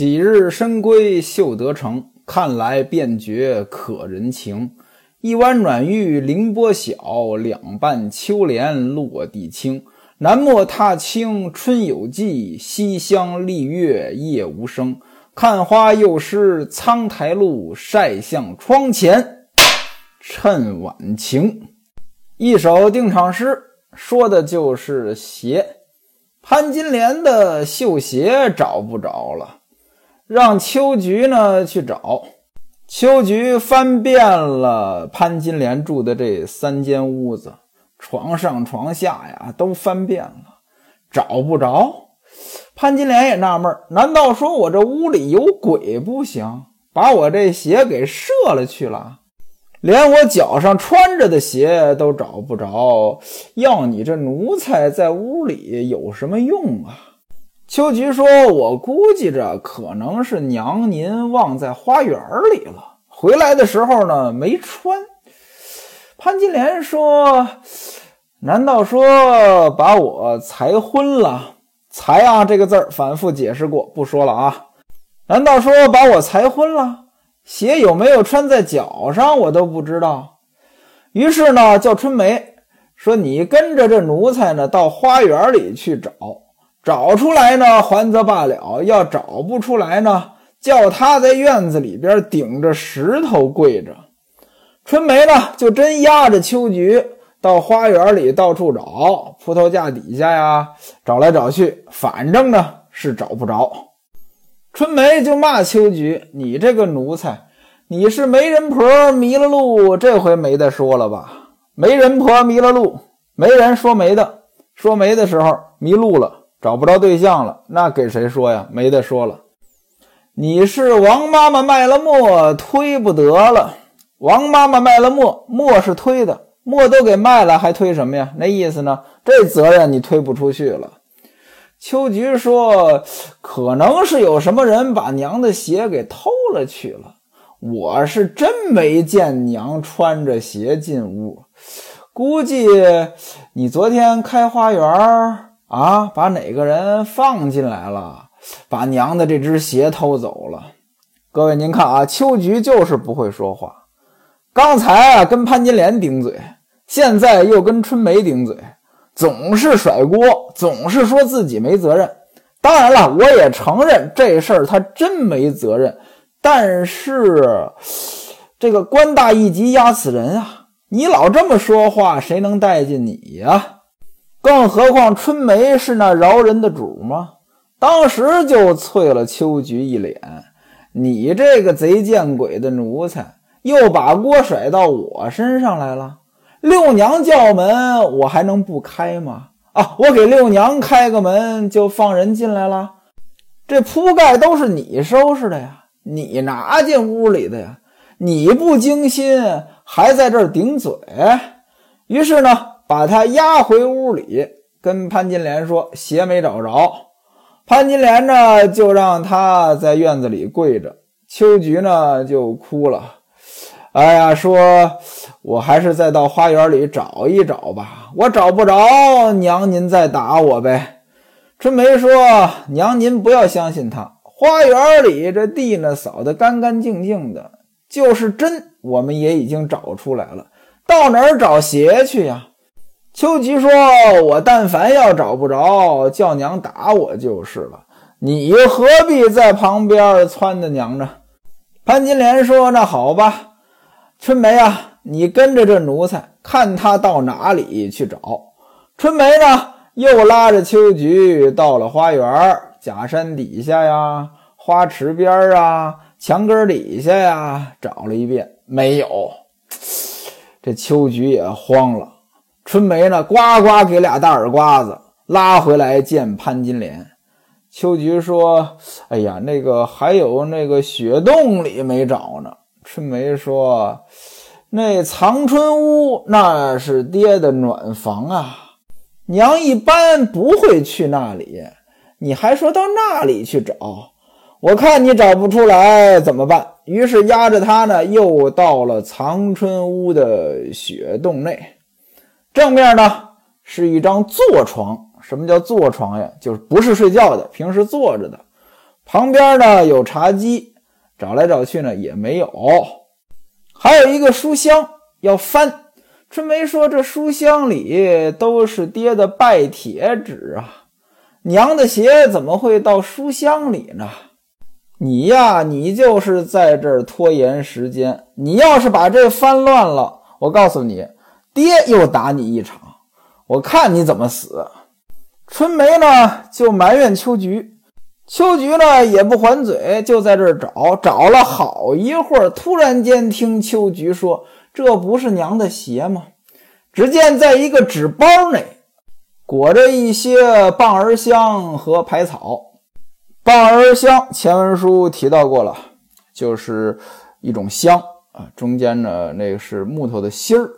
几日深闺绣得成，看来便觉可人情。一弯软玉凌波小，两瓣秋莲落地轻。南陌踏青春有季，西厢丽月夜无声。看花又湿苍苔路，晒向窗前趁晚晴。一首定场诗，说的就是鞋。潘金莲的绣鞋找不着了，让秋菊呢去找。秋菊翻遍了潘金莲住的这三间屋子，床上床下呀都翻遍了，找不着。潘金莲也纳闷难道说我这屋里有鬼不行，把我这鞋给射了去了？连我脚上穿着的鞋都找不着，要你这奴才在屋里有什么用啊？秋菊说：“我估计着可能是娘您忘在花园里了，回来的时候呢没穿。”潘金莲说：“难道说把我裁昏了？裁啊这个字儿反复解释过，不说了啊。难道说把我裁昏了？”鞋有没有穿在脚上，我都不知道。于是呢，叫春梅说：“你跟着这奴才呢，到花园里去找，找出来呢，还则罢了；要找不出来呢，叫他在院子里边顶着石头跪着。”春梅呢，就真压着秋菊到花园里到处找，葡萄架底下呀，找来找去，反正呢是找不着。春梅就骂秋菊：“你这个奴才，你是媒人婆迷了路，这回没得说了吧？媒人婆迷了路，没人说媒的，说媒的时候迷路了，找不着对象了，那给谁说呀？没得说了。你是王妈妈卖了墨，推不得了。王妈妈卖了墨，墨是推的，墨都给卖了，还推什么呀？那意思呢？这责任你推不出去了。”秋菊说：“可能是有什么人把娘的鞋给偷了去了。我是真没见娘穿着鞋进屋，估计你昨天开花园啊，把哪个人放进来了，把娘的这只鞋偷走了。各位您看啊，秋菊就是不会说话。刚才啊跟潘金莲顶嘴，现在又跟春梅顶嘴。”总是甩锅，总是说自己没责任。当然了，我也承认这事儿他真没责任。但是，这个官大一级压死人啊！你老这么说话，谁能待见你呀？更何况春梅是那饶人的主吗？当时就啐了秋菊一脸：“你这个贼见鬼的奴才，又把锅甩到我身上来了。”六娘叫门，我还能不开吗？啊，我给六娘开个门，就放人进来了。这铺盖都是你收拾的呀，你拿进屋里的呀，你不精心，还在这顶嘴。于是呢，把他押回屋里，跟潘金莲说鞋没找着。潘金莲呢，就让他在院子里跪着。秋菊呢，就哭了。哎呀，说我还是再到花园里找一找吧。我找不着，娘您再打我呗。春梅说：“娘您不要相信他，花园里这地呢扫得干干净净的，就是真，我们也已经找出来了。到哪儿找鞋去呀？”秋菊说：“我但凡要找不着，叫娘打我就是了。你何必在旁边撺掇娘呢？”潘金莲说：“那好吧。”春梅啊，你跟着这奴才，看他到哪里去找。春梅呢，又拉着秋菊到了花园，假山底下呀，花池边啊，墙根底下呀，找了一遍，没有。这秋菊也慌了。春梅呢，呱呱给俩大耳刮子，拉回来见潘金莲。秋菊说：“哎呀，那个还有那个雪洞里没找呢。”春梅说：“那藏春屋那是爹的暖房啊，娘一般不会去那里。你还说到那里去找？我看你找不出来怎么办？于是押着他呢，又到了藏春屋的雪洞内。正面呢是一张坐床。什么叫坐床呀？就是不是睡觉的，平时坐着的。”旁边呢有茶几，找来找去呢也没有。还有一个书箱要翻。春梅说：“这书箱里都是爹的拜帖纸啊，娘的鞋怎么会到书箱里呢？你呀，你就是在这儿拖延时间。你要是把这翻乱了，我告诉你，爹又打你一场，我看你怎么死。”春梅呢就埋怨秋菊，秋菊呢也不还嘴，就在这找，找了好一会儿，突然间听秋菊说。这不是娘的鞋吗？只见在一个纸包内裹着一些棒儿香和排草。棒儿香前文书提到过了，就是一种香啊，中间呢那个是木头的芯儿。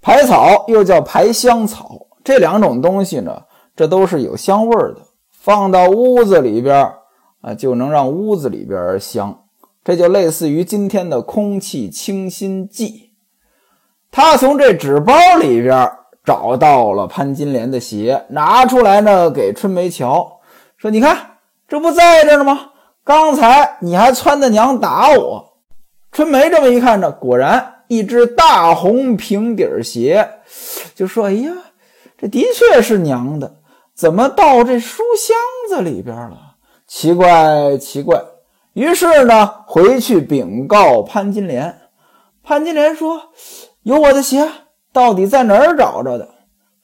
排草又叫排香草，这两种东西呢，这都是有香味儿的，放到屋子里边啊，就能让屋子里边香。这就类似于今天的空气清新剂。他从这纸包里边找到了潘金莲的鞋，拿出来呢给春梅瞧，说：“你看，这不在这呢吗？刚才你还撺掇娘打我。”春梅这么一看呢，果然一只大红平底鞋，就说：“哎呀，这的确是娘的，怎么到这书箱子里边了？奇怪，奇怪。”于是呢，回去禀告潘金莲。潘金莲说。有我的鞋，到底在哪儿找着的？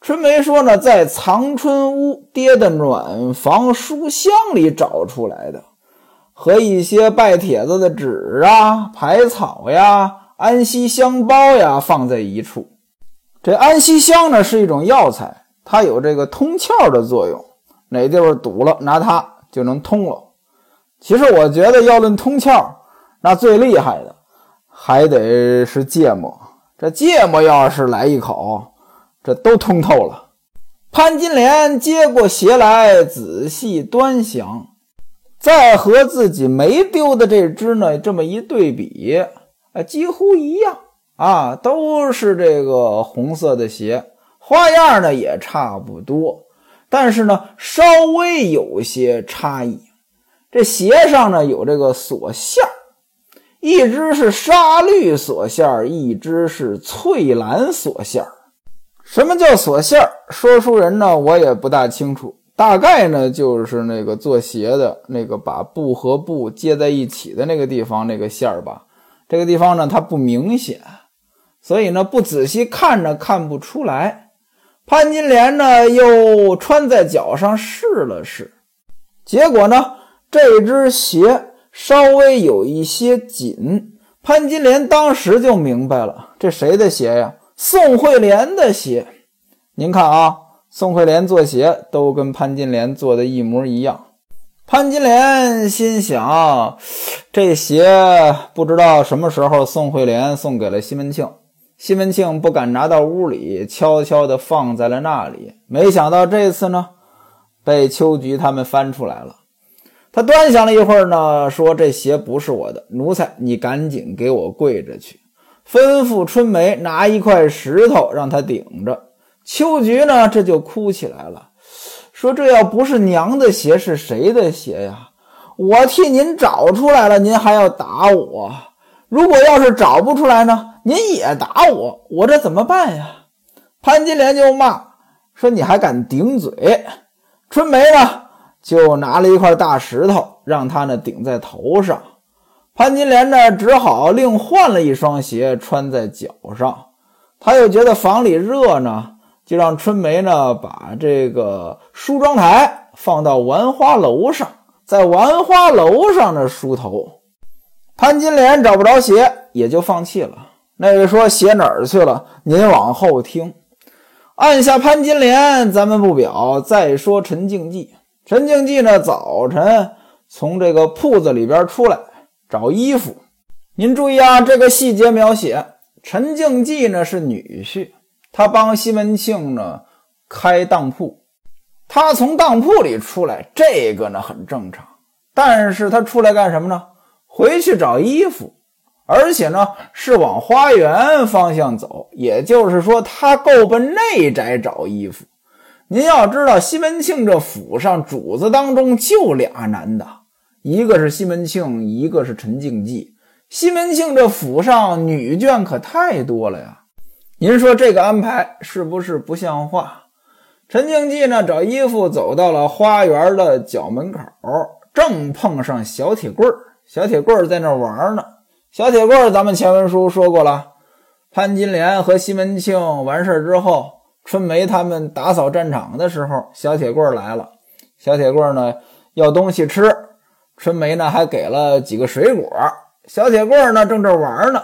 春梅说呢，在藏春屋爹的暖房书箱里找出来的，和一些拜帖子的纸啊、排草呀、安息香包呀放在一处。这安息香呢是一种药材，它有这个通窍的作用，哪地方堵了，拿它就能通了。其实我觉得要论通窍，那最厉害的还得是芥末。这芥末要是来一口，这都通透了。潘金莲接过鞋来，仔细端详，再和自己没丢的这只呢，这么一对比，啊，几乎一样啊，都是这个红色的鞋，花样呢也差不多，但是呢，稍微有些差异。这鞋上呢有这个锁线。一只是沙绿锁线，一只是翠蓝锁线。什么叫锁线？说书人呢，我也不大清楚。大概呢，就是那个做鞋的那个把布和布接在一起的那个地方，那个线吧。这个地方呢，它不明显，所以呢，不仔细看着看不出来。潘金莲呢，又穿在脚上试了试，结果呢，这只鞋。稍微有一些紧，潘金莲当时就明白了，这谁的鞋呀？宋惠莲的鞋。您看啊，宋惠莲做鞋都跟潘金莲做的一模一样。潘金莲心想，这鞋不知道什么时候宋惠莲送给了西门庆，西门庆不敢拿到屋里，悄悄地放在了那里。没想到这次呢，被秋菊他们翻出来了。他端详了一会儿呢，说：“这鞋不是我的，奴才，你赶紧给我跪着去，吩咐春梅拿一块石头让他顶着。”秋菊呢，这就哭起来了，说：“这要不是娘的鞋，是谁的鞋呀？我替您找出来了，您还要打我？如果要是找不出来呢，您也打我，我这怎么办呀？”潘金莲就骂说：“你还敢顶嘴？”春梅呢？就拿了一块大石头，让他呢顶在头上。潘金莲呢只好另换了一双鞋穿在脚上。他又觉得房里热呢，就让春梅呢把这个梳妆台放到玩花楼上，在玩花楼上呢梳头。潘金莲找不着鞋，也就放弃了。那位说鞋哪儿去了？您往后听。按下潘金莲，咱们不表。再说陈静济。陈静济呢？早晨从这个铺子里边出来找衣服。您注意啊，这个细节描写。陈静济呢是女婿，他帮西门庆呢开当铺。他从当铺里出来，这个呢很正常。但是他出来干什么呢？回去找衣服，而且呢是往花园方向走。也就是说，他够奔内宅找衣服。您要知道，西门庆这府上主子当中就俩男的，一个是西门庆，一个是陈静济。西门庆这府上女眷可太多了呀！您说这个安排是不是不像话？陈静济呢，找衣服走到了花园的角门口，正碰上小铁棍儿。小铁棍儿在那玩呢。小铁棍儿，咱们前文书说过了。潘金莲和西门庆完事之后，春梅他们打扫战场的时候，小铁棍儿来了。小铁棍儿呢要东西吃，春梅呢还给了几个水果。小铁棍儿呢正这玩呢，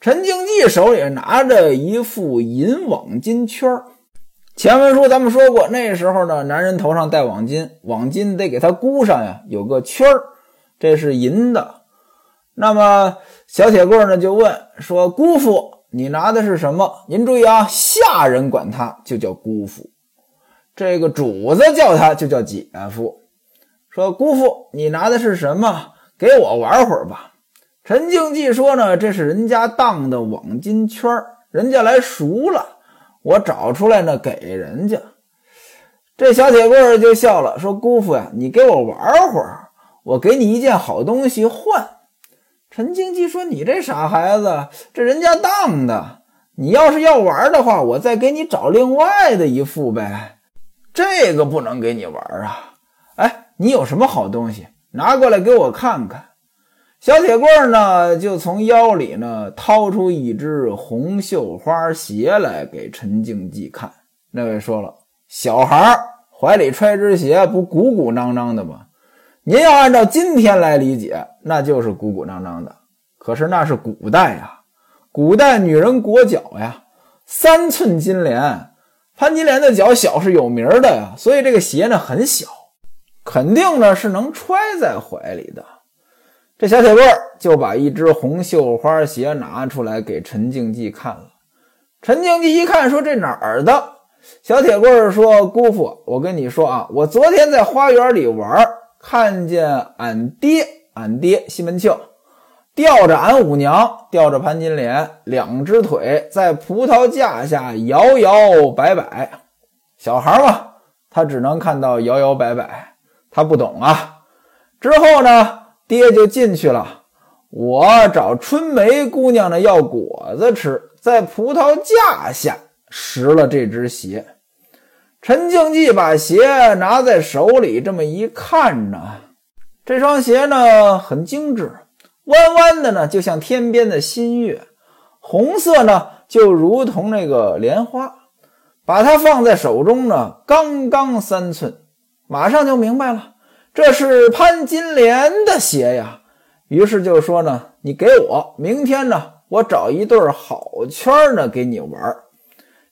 陈静济手里拿着一副银网金圈前文书咱们说过，那时候呢，男人头上戴网巾，网巾得给他箍上呀，有个圈，这是银的。那么小铁棍呢就问说：“姑父，你拿的是什么？”您注意啊，下人管他就叫姑父，这个主子叫他就叫姐夫。说：“姑父，你拿的是什么？给我玩会儿吧。”陈静济说：“呢，这是人家当的网金圈人家来赎了。”我找出来呢，给人家。这小铁棍就笑了，说：“姑父呀，你给我玩会儿，我给你一件好东西换。”陈经济说：“你这傻孩子，这人家当的，你要是要玩的话，我再给你找另外的一副呗。这个不能给你玩啊！哎，你有什么好东西，拿过来给我看看。”小铁棍呢，就从腰里呢掏出一只红绣花鞋来给陈静济看。那位说了：“小孩怀里揣只鞋，不鼓鼓囊囊的吗？您要按照今天来理解，那就是鼓鼓囊囊的。可是那是古代呀，古代女人裹脚呀，三寸金莲。潘金莲的脚小是有名的呀，所以这个鞋呢很小，肯定呢是能揣在怀里的。”这小铁棍就把一只红绣花鞋拿出来给陈静济看了。陈静济一看，说：“这哪儿的？”小铁棍说：“姑父，我跟你说啊，我昨天在花园里玩，看见俺爹，俺爹西门庆吊着俺五娘，吊着潘金莲，两只腿在葡萄架下摇摇摆摆。小孩嘛，他只能看到摇摇摆摆，他不懂啊。之后呢？”爹就进去了，我找春梅姑娘呢要果子吃，在葡萄架下拾了这只鞋。陈静济把鞋拿在手里，这么一看呢，这双鞋呢很精致，弯弯的呢就像天边的新月，红色呢就如同那个莲花。把它放在手中呢，刚刚三寸，马上就明白了。这是潘金莲的鞋呀，于是就说呢：“你给我，明天呢，我找一对好圈呢给你玩。”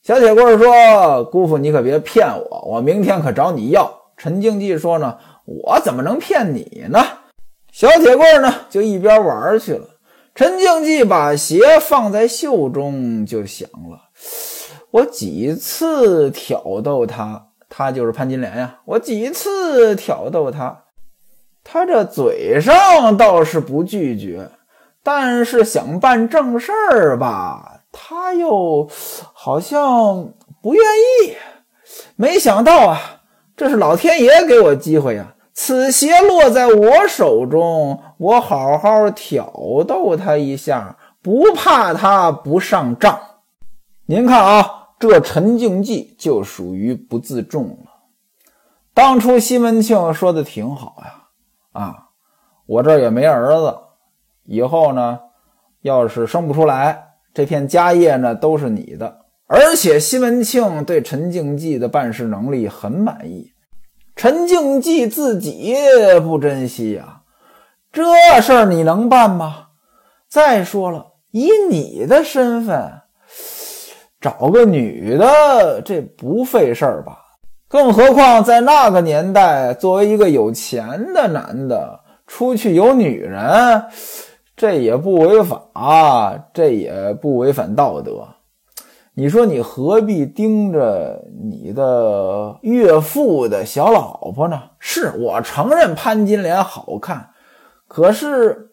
小铁棍说：“姑父，你可别骗我，我明天可找你要。”陈静济说：“呢，我怎么能骗你呢？”小铁棍呢就一边玩去了。陈静济把鞋放在袖中，就想了：“我几次挑逗他。”他就是潘金莲呀！我几次挑逗他，他这嘴上倒是不拒绝，但是想办正事儿吧，他又好像不愿意。没想到啊，这是老天爷给我机会呀！此鞋落在我手中，我好好挑逗他一下，不怕他不上账。您看啊。这陈静济就属于不自重了。当初西门庆说的挺好呀，啊，我这也没儿子，以后呢，要是生不出来，这片家业呢都是你的。而且西门庆对陈静济的办事能力很满意，陈静济自己不珍惜呀，这事儿你能办吗？再说了，以你的身份。找个女的，这不费事儿吧？更何况在那个年代，作为一个有钱的男的出去有女人，这也不违法，这也不违反道德。你说你何必盯着你的岳父的小老婆呢？是我承认潘金莲好看，可是。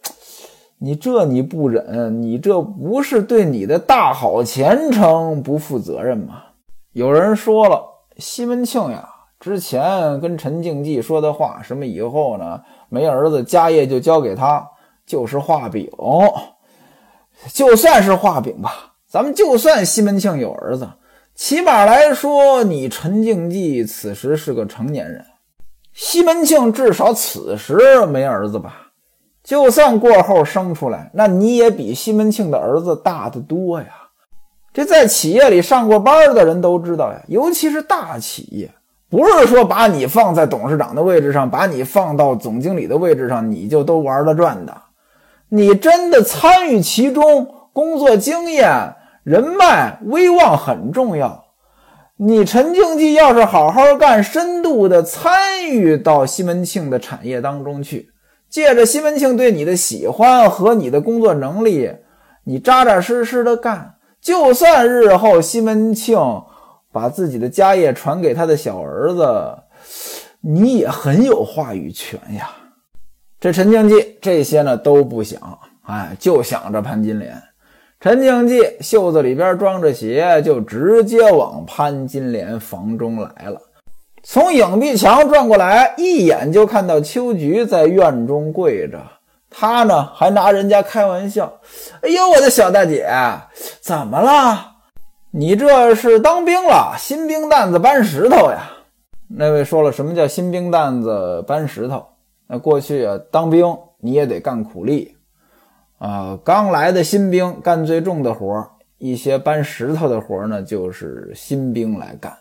你这你不忍，你这不是对你的大好前程不负责任吗？有人说了，西门庆呀，之前跟陈静济说的话，什么以后呢没儿子，家业就交给他，就是画饼。就算是画饼吧，咱们就算西门庆有儿子，起码来说，你陈静济此时是个成年人，西门庆至少此时没儿子吧？就算过后生出来，那你也比西门庆的儿子大得多呀。这在企业里上过班的人都知道呀，尤其是大企业，不是说把你放在董事长的位置上，把你放到总经理的位置上，你就都玩得转的。你真的参与其中，工作经验、人脉、威望很重要。你陈经济要是好好干，深度的参与到西门庆的产业当中去，借着西门庆对你的喜欢和你的工作能力，你扎扎实实的干。就算日后西门庆把自己的家业传给他的小儿子，你也很有话语权呀。这陈经济这些呢都不想，哎，就想着潘金莲。陈经济袖子里边装着鞋，就直接往潘金莲房中来了。从影壁墙转过来，一眼就看到秋菊在院中跪着。他呢，还拿人家开玩笑：“哎呦，我的小大姐，怎么了？你这是当兵了？新兵蛋子搬石头呀？”那位说了：“什么叫新兵蛋子搬石头？那过去啊，当兵你也得干苦力啊。刚来的新兵干最重的活一些搬石头的活呢，就是新兵来干。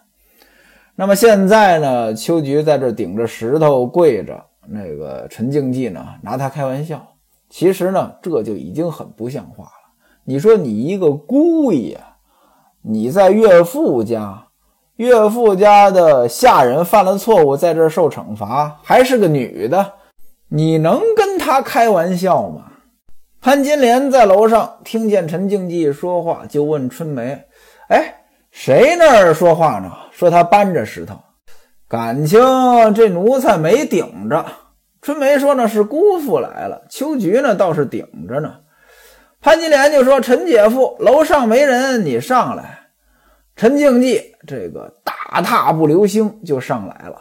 那么现在呢，秋菊在这顶着石头跪着。”那个陈静济呢，拿他开玩笑。其实呢，这就已经很不像话了。你说你一个姑爷，你在岳父家，岳父家的下人犯了错误，在这受惩罚，还是个女的，你能跟他开玩笑吗？潘金莲在楼上听见陈静济说话，就问春梅：“哎，谁那儿说话呢？说他搬着石头。”感情这奴才没顶着，春梅说呢是姑父来了，秋菊呢倒是顶着呢。潘金莲就说：“陈姐夫，楼上没人，你上来。”陈静济这个大踏步流星就上来了。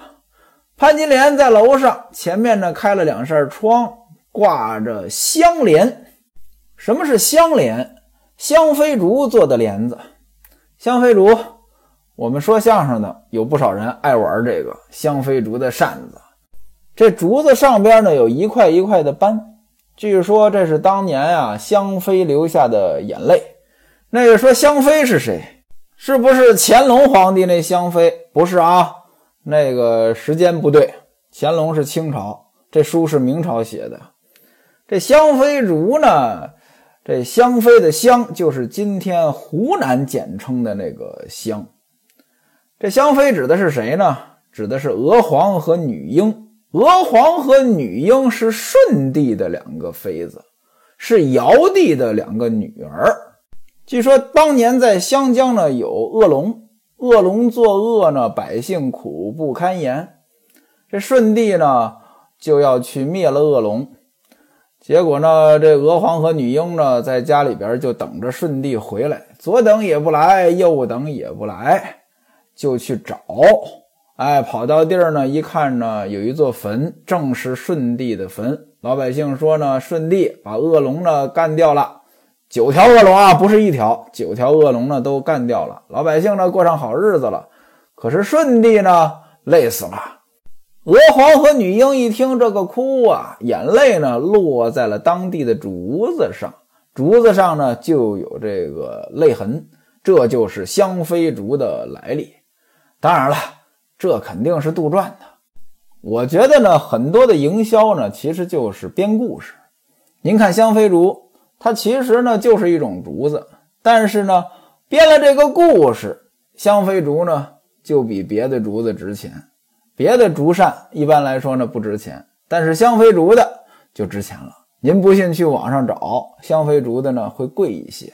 潘金莲在楼上前面呢开了两扇窗，挂着香帘。什么是香帘？香妃竹做的帘子。香妃竹。我们说相声的有不少人爱玩这个香妃竹的扇子，这竹子上边呢有一块一块的斑，据说这是当年啊香妃留下的眼泪。那个说香妃是谁？是不是乾隆皇帝那香妃？不是啊，那个时间不对，乾隆是清朝，这书是明朝写的。这香妃竹呢，这香妃的香就是今天湖南简称的那个香。这香妃指的是谁呢？指的是娥皇和女英。娥皇和女英是舜帝的两个妃子，是尧帝的两个女儿。据说当年在湘江呢有恶龙，恶龙作恶呢，百姓苦不堪言。这舜帝呢就要去灭了恶龙，结果呢这娥皇和女英呢在家里边就等着舜帝回来，左等也不来，右等也不来。就去找，哎，跑到地儿呢，一看呢，有一座坟，正是舜帝的坟。老百姓说呢，舜帝把恶龙呢干掉了，九条恶龙啊，不是一条，九条恶龙呢都干掉了。老百姓呢过上好日子了。可是舜帝呢累死了。娥皇和女英一听这个哭啊，眼泪呢落在了当地的竹子上，竹子上呢就有这个泪痕，这就是香妃竹的来历。当然了，这肯定是杜撰的。我觉得呢，很多的营销呢，其实就是编故事。您看香妃竹，它其实呢就是一种竹子，但是呢，编了这个故事，香妃竹呢就比别的竹子值钱。别的竹扇一般来说呢不值钱，但是香妃竹的就值钱了。您不信，去网上找香妃竹的呢会贵一些。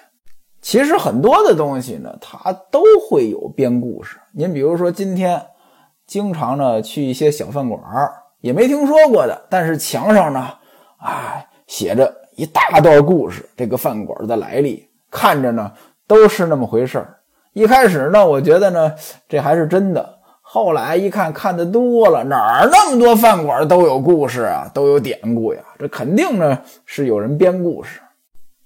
其实很多的东西呢，它都会有编故事。您比如说，今天经常呢去一些小饭馆也没听说过的，但是墙上呢，啊，写着一大段故事，这个饭馆的来历，看着呢都是那么回事儿。一开始呢，我觉得呢这还是真的，后来一看，看的多了，哪儿那么多饭馆都有故事啊，都有典故呀？这肯定呢是有人编故事。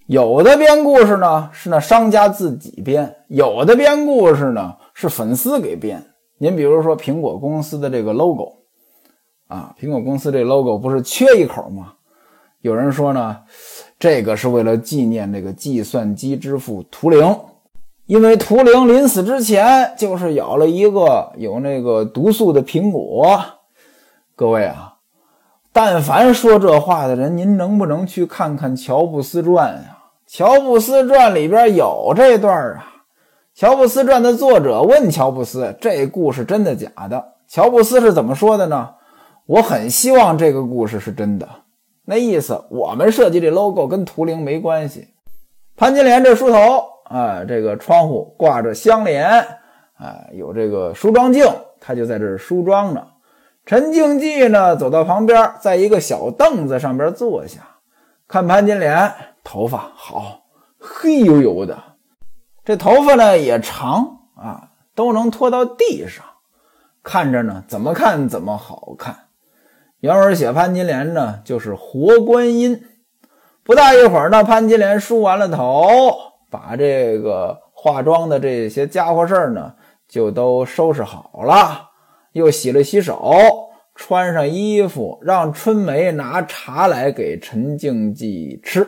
有的编故事呢是那商家自己编，有的编故事呢是粉丝给编。您比如说苹果公司的这个 logo 啊，苹果公司这 logo 不是缺一口吗？有人说呢，这个是为了纪念这个计算机之父图灵，因为图灵临死之前就是咬了一个有那个毒素的苹果。各位啊，但凡说这话的人，您能不能去看看《乔布斯传》呀？《乔布斯传》里边有这段啊，《乔布斯传》的作者问乔布斯：“这故事真的假的？”乔布斯是怎么说的呢？我很希望这个故事是真的。那意思，我们设计这 logo 跟图灵没关系。潘金莲这梳头啊，这个窗户挂着香帘啊，有这个梳妆镜，他就在这梳妆呢。陈静济呢，走到旁边，在一个小凳子上边坐下，看潘金莲。头发好黑油油的，这头发呢也长啊，都能拖到地上，看着呢怎么看怎么好看。原文写潘金莲呢就是活观音。不大一会儿呢，潘金莲梳完了头，把这个化妆的这些家伙事儿呢就都收拾好了，又洗了洗手，穿上衣服，让春梅拿茶来给陈静济吃。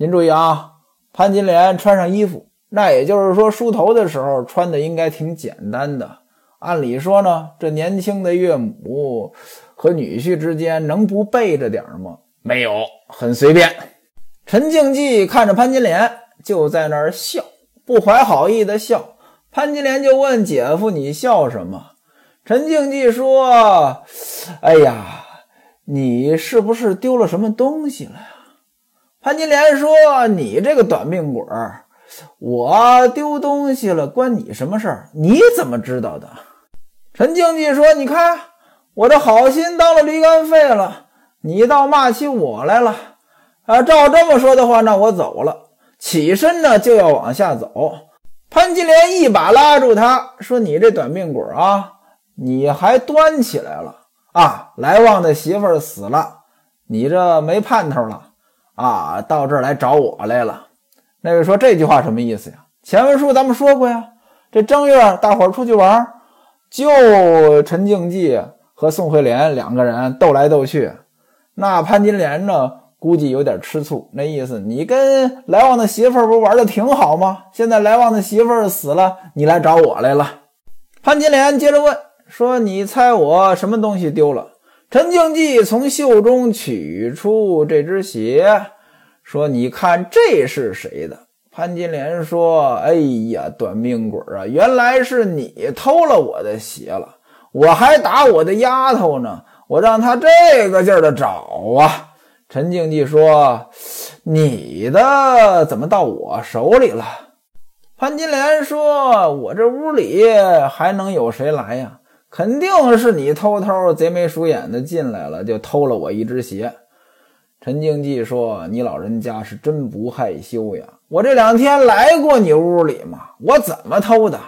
您注意啊，潘金莲穿上衣服，那也就是说梳头的时候穿的应该挺简单的。按理说呢，这年轻的岳母和女婿之间能不备着点吗？没有，很随便。陈静济看着潘金莲，就在那儿笑，不怀好意的笑。潘金莲就问姐夫：“你笑什么？”陈静济说：“哎呀，你是不是丢了什么东西了呀？”潘金莲说：“你这个短命鬼儿，我丢东西了，关你什么事儿？你怎么知道的？”陈静济说：“你看，我这好心当了驴肝肺了，你倒骂起我来了。啊，照这么说的话，那我走了。”起身呢，就要往下走。潘金莲一把拉住他，说：“你这短命鬼啊，你还端起来了啊？来旺的媳妇儿死了，你这没盼头了。”啊，到这儿来找我来了。那位说这句话什么意思呀？前文书咱们说过呀，这正月大伙儿出去玩，就陈静济和宋惠莲两个人斗来斗去。那潘金莲呢，估计有点吃醋，那意思你跟来旺的媳妇儿不玩的挺好吗？现在来旺的媳妇儿死了，你来找我来了。潘金莲接着问说：“你猜我什么东西丢了？”陈静济从袖中取出这只鞋，说：“你看这是谁的？”潘金莲说：“哎呀，短命鬼啊！原来是你偷了我的鞋了，我还打我的丫头呢，我让她这个劲儿的找啊。”陈静济说：“你的怎么到我手里了？”潘金莲说：“我这屋里还能有谁来呀？”肯定是你偷偷贼眉鼠眼的进来了，就偷了我一只鞋。陈静济说：“你老人家是真不害羞呀！我这两天来过你屋里嘛，我怎么偷的？”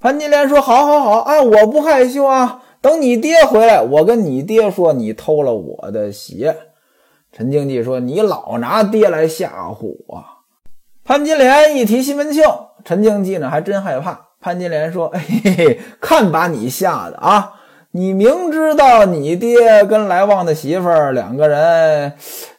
潘金莲说：“好，好，好啊，我不害羞啊。等你爹回来，我跟你爹说你偷了我的鞋。”陈静济说：“你老拿爹来吓唬我。”潘金莲一提西门庆，陈静济呢还真害怕。潘金莲说：“嘿嘿，看把你吓的啊！你明知道你爹跟来旺的媳妇儿两个人，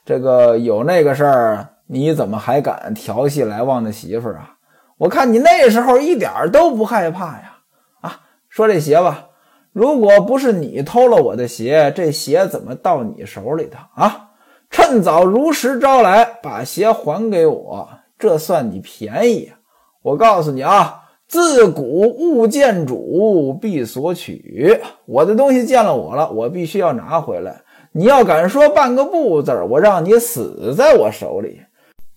这个有那个事儿，你怎么还敢调戏来旺的媳妇儿啊？我看你那时候一点都不害怕呀！啊，说这鞋吧，如果不是你偷了我的鞋，这鞋怎么到你手里的啊？趁早如实招来，把鞋还给我，这算你便宜。我告诉你啊！”自古物见主必索取，我的东西见了我了，我必须要拿回来。你要敢说半个不字我让你死在我手里。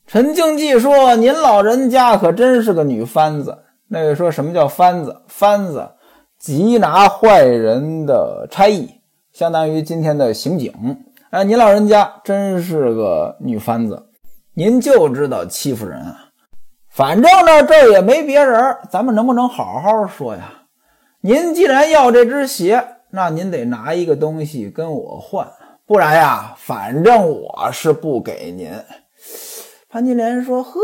陈静济说：“您老人家可真是个女番子。”那位说什么叫番子？番子，缉拿坏人的差役，相当于今天的刑警。哎，您老人家真是个女番子，您就知道欺负人啊！反正呢，这也没别人，咱们能不能好好说呀？您既然要这只鞋，那您得拿一个东西跟我换，不然呀，反正我是不给您。”潘金莲说：“呵，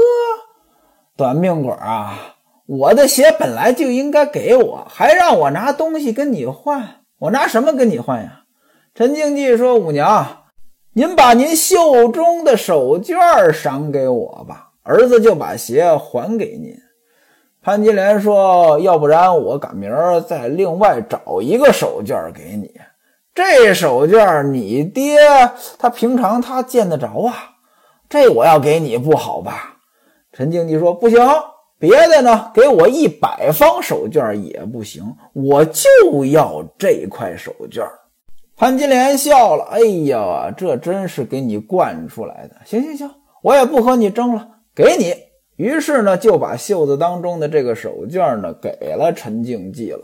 短命鬼啊！我的鞋本来就应该给我，还让我拿东西跟你换，我拿什么跟你换呀？”陈静济说：“五娘。”您把您袖中的手绢赏给我吧，儿子就把鞋还给您。潘金莲说：“要不然我赶明儿再另外找一个手绢给你。这手绢你爹他平常他见得着啊，这我要给你不好吧？”陈经济说：“不行，别的呢，给我一百方手绢也不行，我就要这块手绢。”潘金莲笑了：“哎呀，这真是给你惯出来的。行行行，我也不和你争了，给你。”于是呢，就把袖子当中的这个手绢呢给了陈静济了。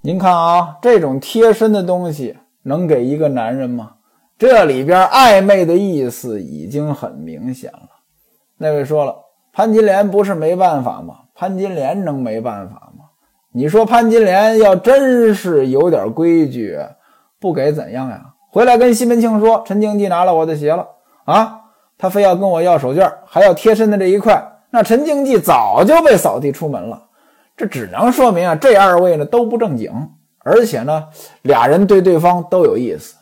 您看啊，这种贴身的东西能给一个男人吗？这里边暧昧的意思已经很明显了。那位说了，潘金莲不是没办法吗？潘金莲能没办法吗？你说潘金莲要真是有点规矩。不给怎样呀？回来跟西门庆说，陈经济拿了我的鞋了啊！他非要跟我要手绢，还要贴身的这一块。那陈经济早就被扫地出门了。这只能说明啊，这二位呢都不正经，而且呢，俩人对对方都有意思。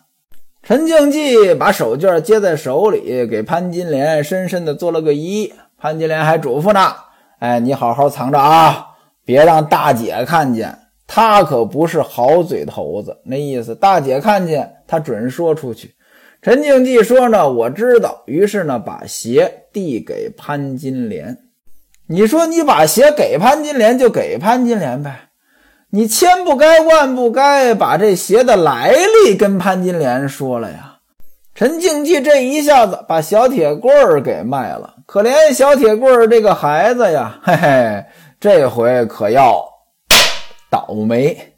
陈经济把手绢接在手里，给潘金莲深深的做了个揖。潘金莲还嘱咐呢：“哎，你好好藏着啊，别让大姐看见。”他可不是好嘴头子，那意思，大姐看见他准说出去。陈静济说呢，我知道。于是呢，把鞋递给潘金莲。你说你把鞋给潘金莲就给潘金莲呗，你千不该万不该把这鞋的来历跟潘金莲说了呀。陈静济这一下子把小铁棍儿给卖了，可怜小铁棍儿这个孩子呀，嘿嘿，这回可要。倒霉。